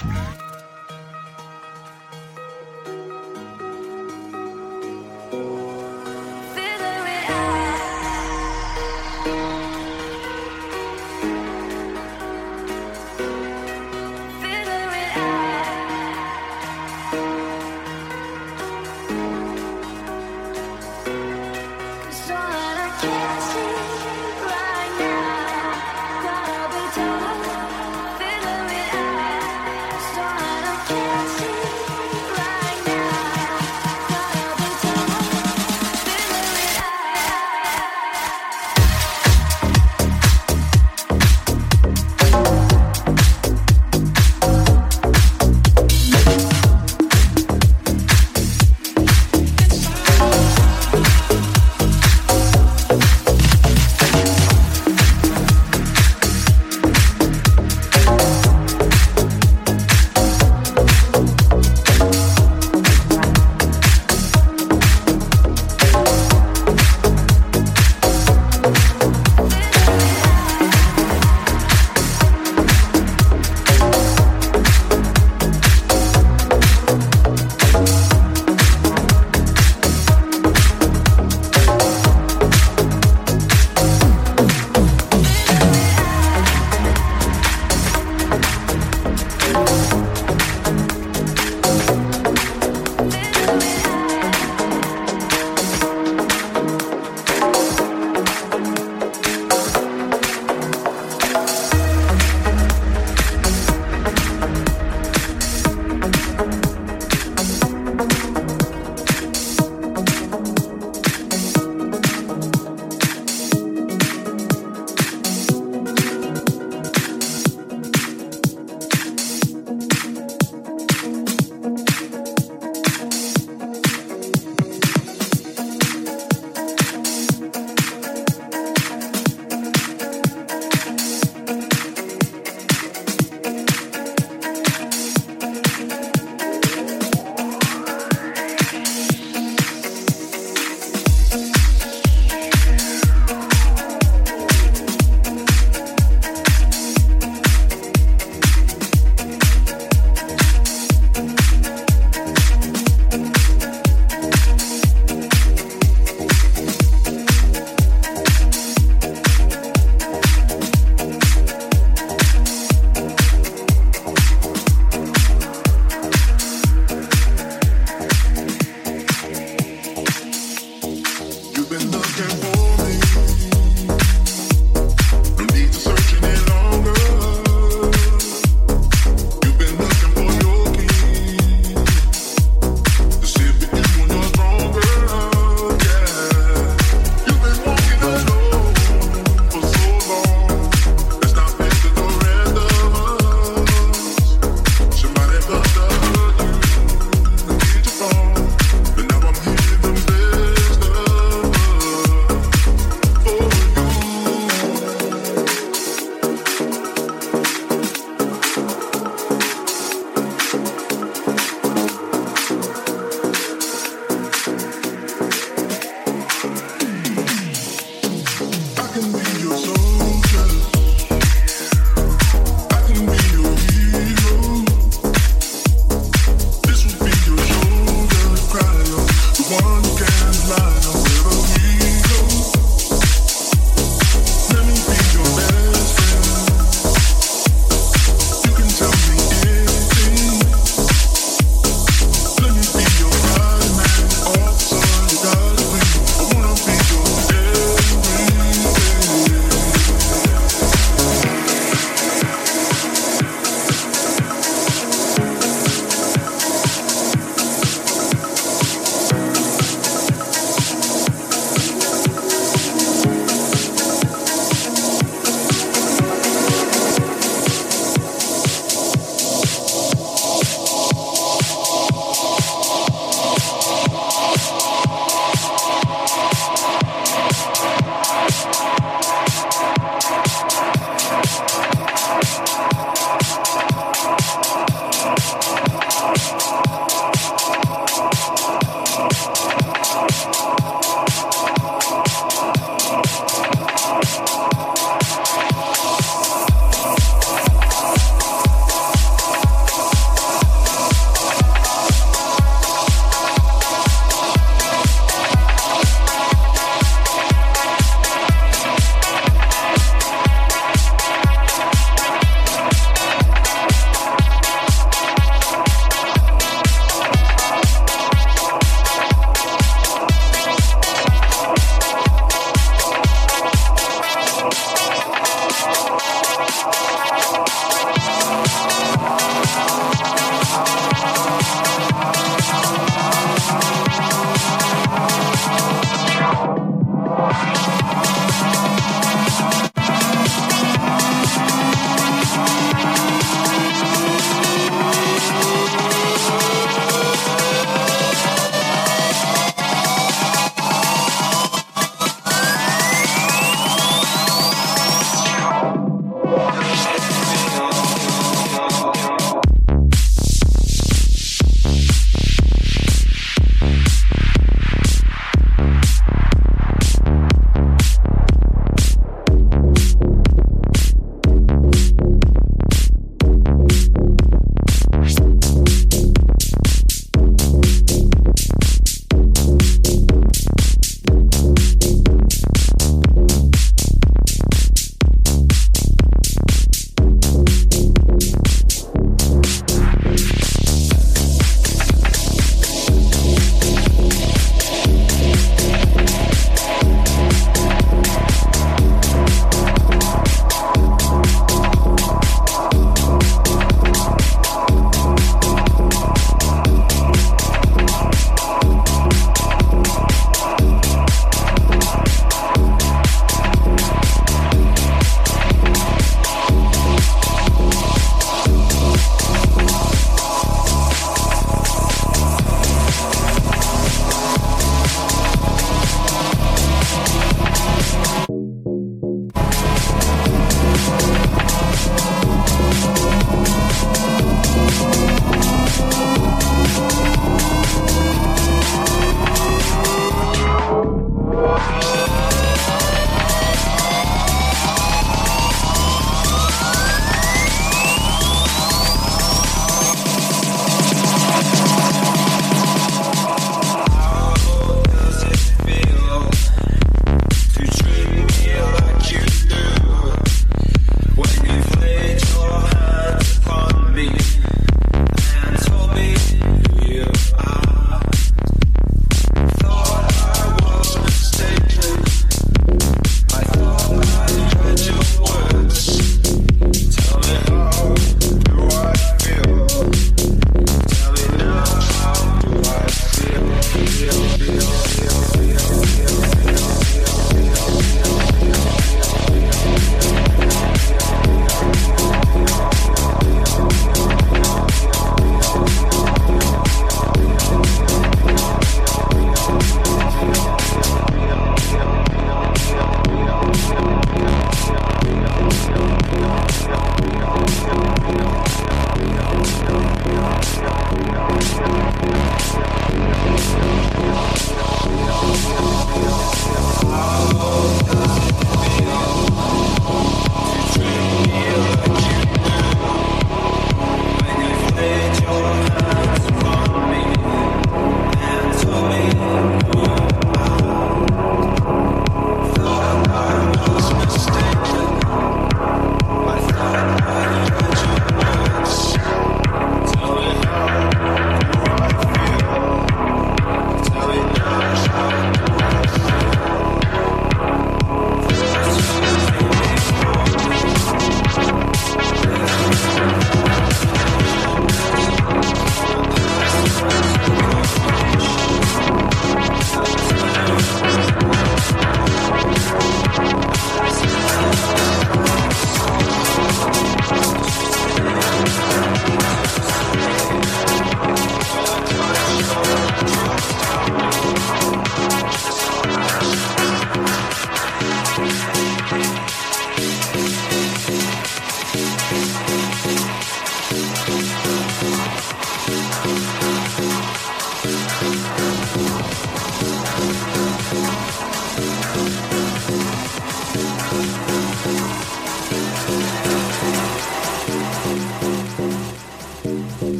Mix,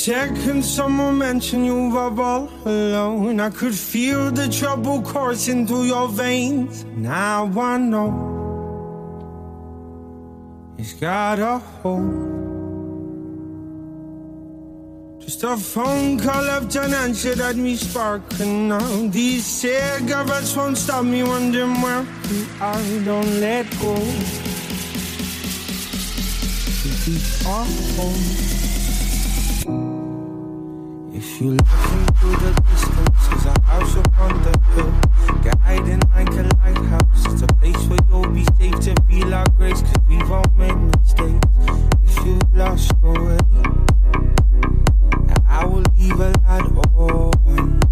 second someone mentioned you were all alone, I could feel the trouble coursing through your veins. Now I know it's got a hold. Just a phone call left unanswered had me sparking now. These cigarettes won't stop me wondering where you are. Don't let go. Keep on home. If you looking through the distance, there's a house upon the hill, guiding like a lighthouse. It's a place where you'll be safe to feel our grace, cause we've all made mistakes. If you lost your way, I will leave a light on.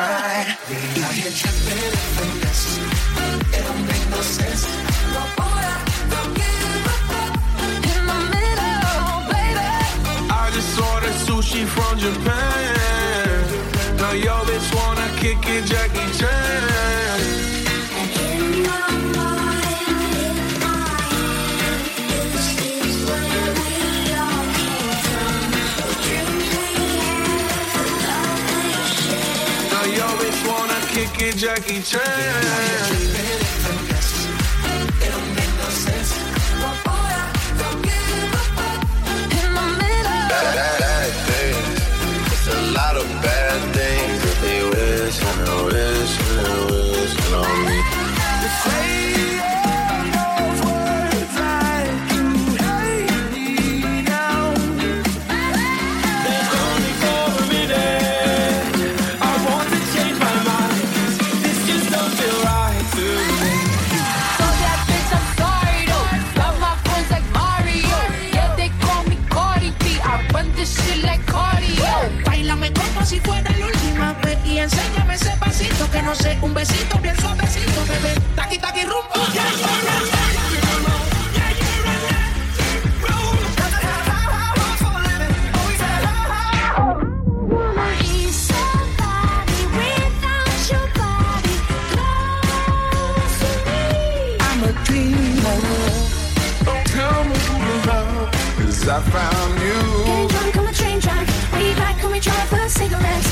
I can't make no sense. No, boy, don't give. In the middle, baby. I just ordered sushi from Japan. Now bitch wanna kick it, Jackie Chan. Jackie Chan. no un besito bien suavecito, bebé. Taqui, taqui, rumbo. Yeah, yeah, yeah. I found you. Get drunk on the train track. Way back when we drive cigarettes.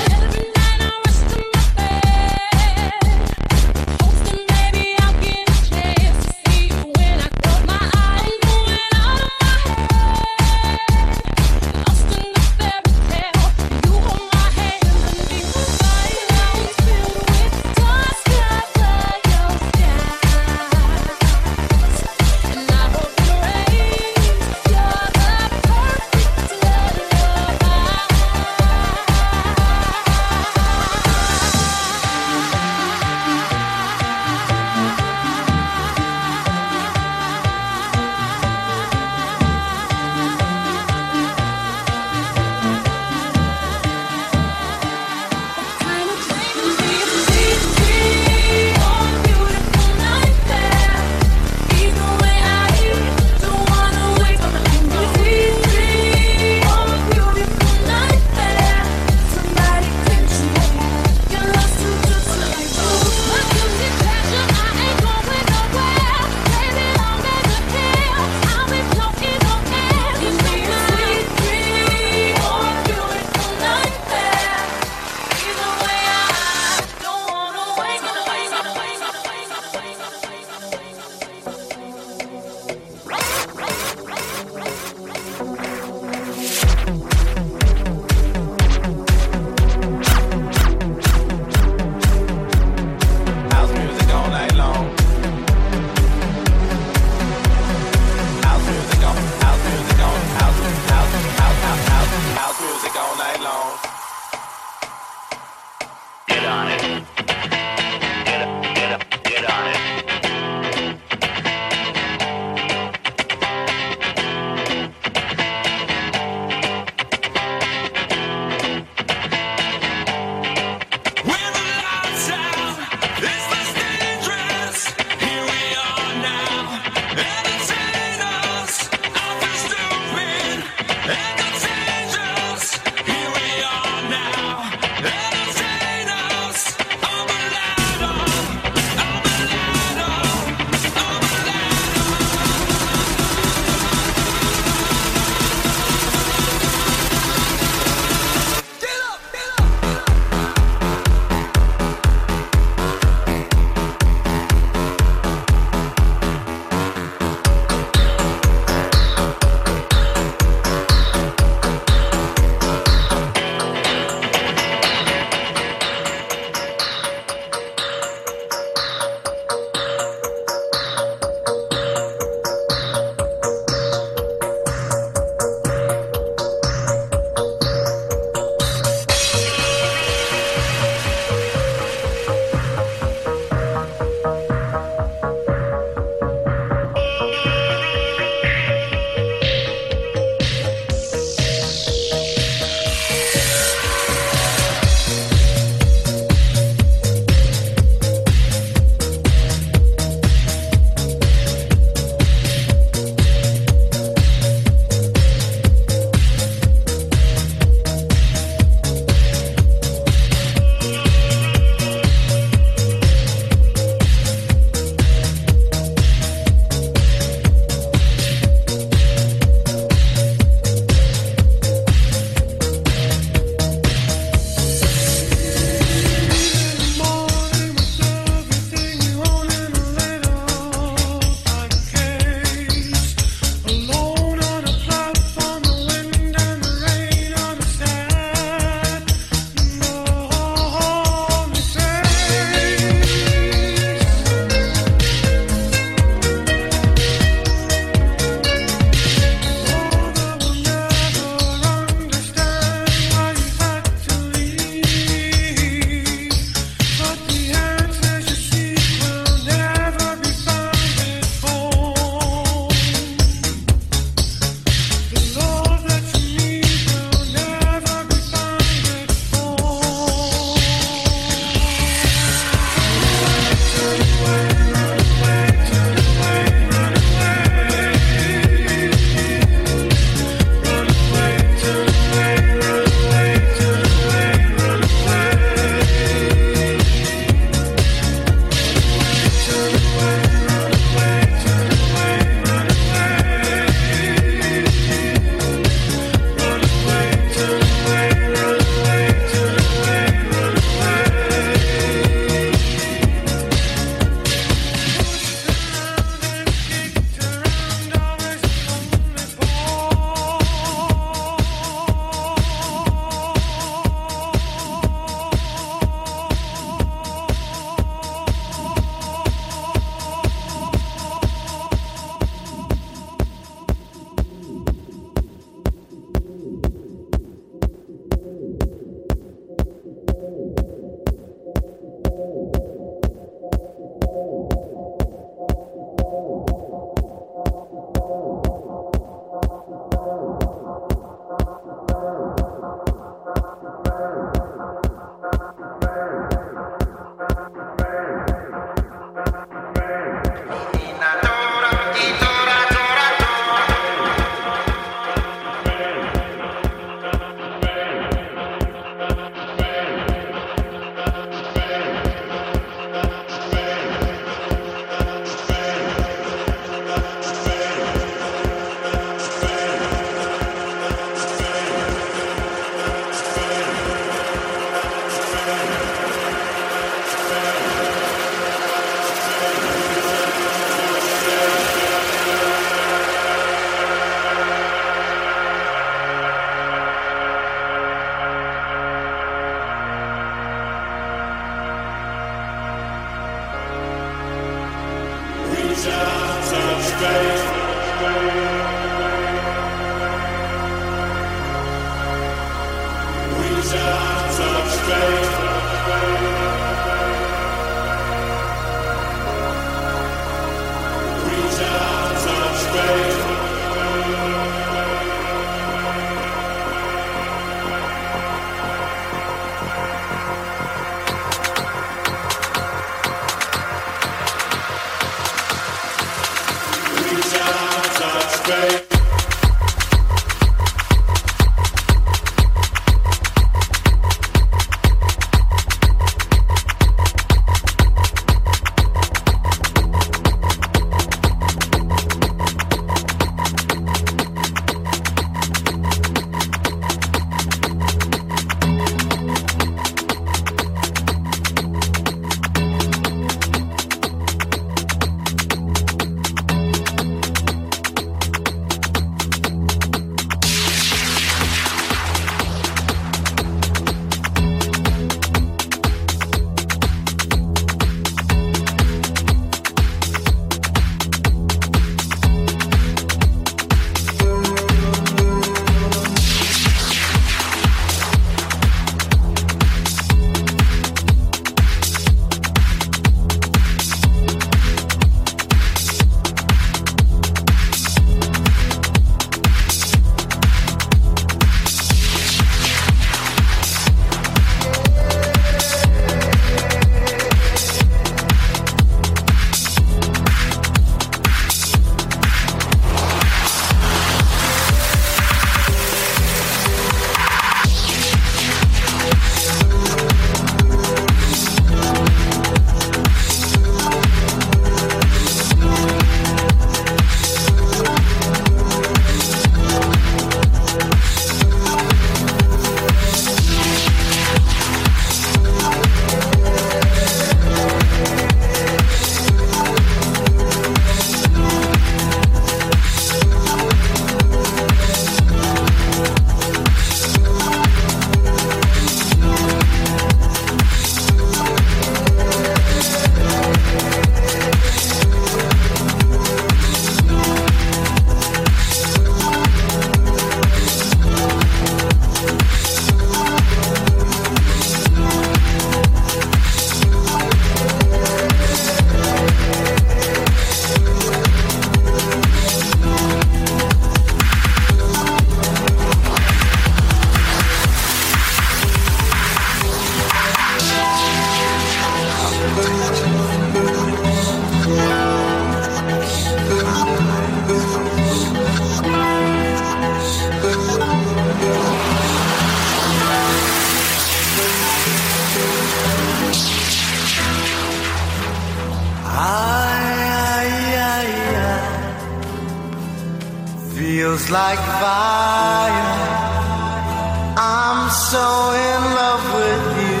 In love with you.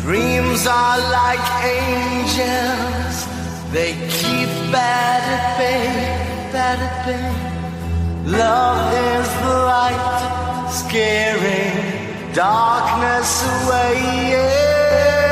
Dreams are like angels, they keep bad at bay, bad at bay. Love is the light, scaring darkness away. Yeah.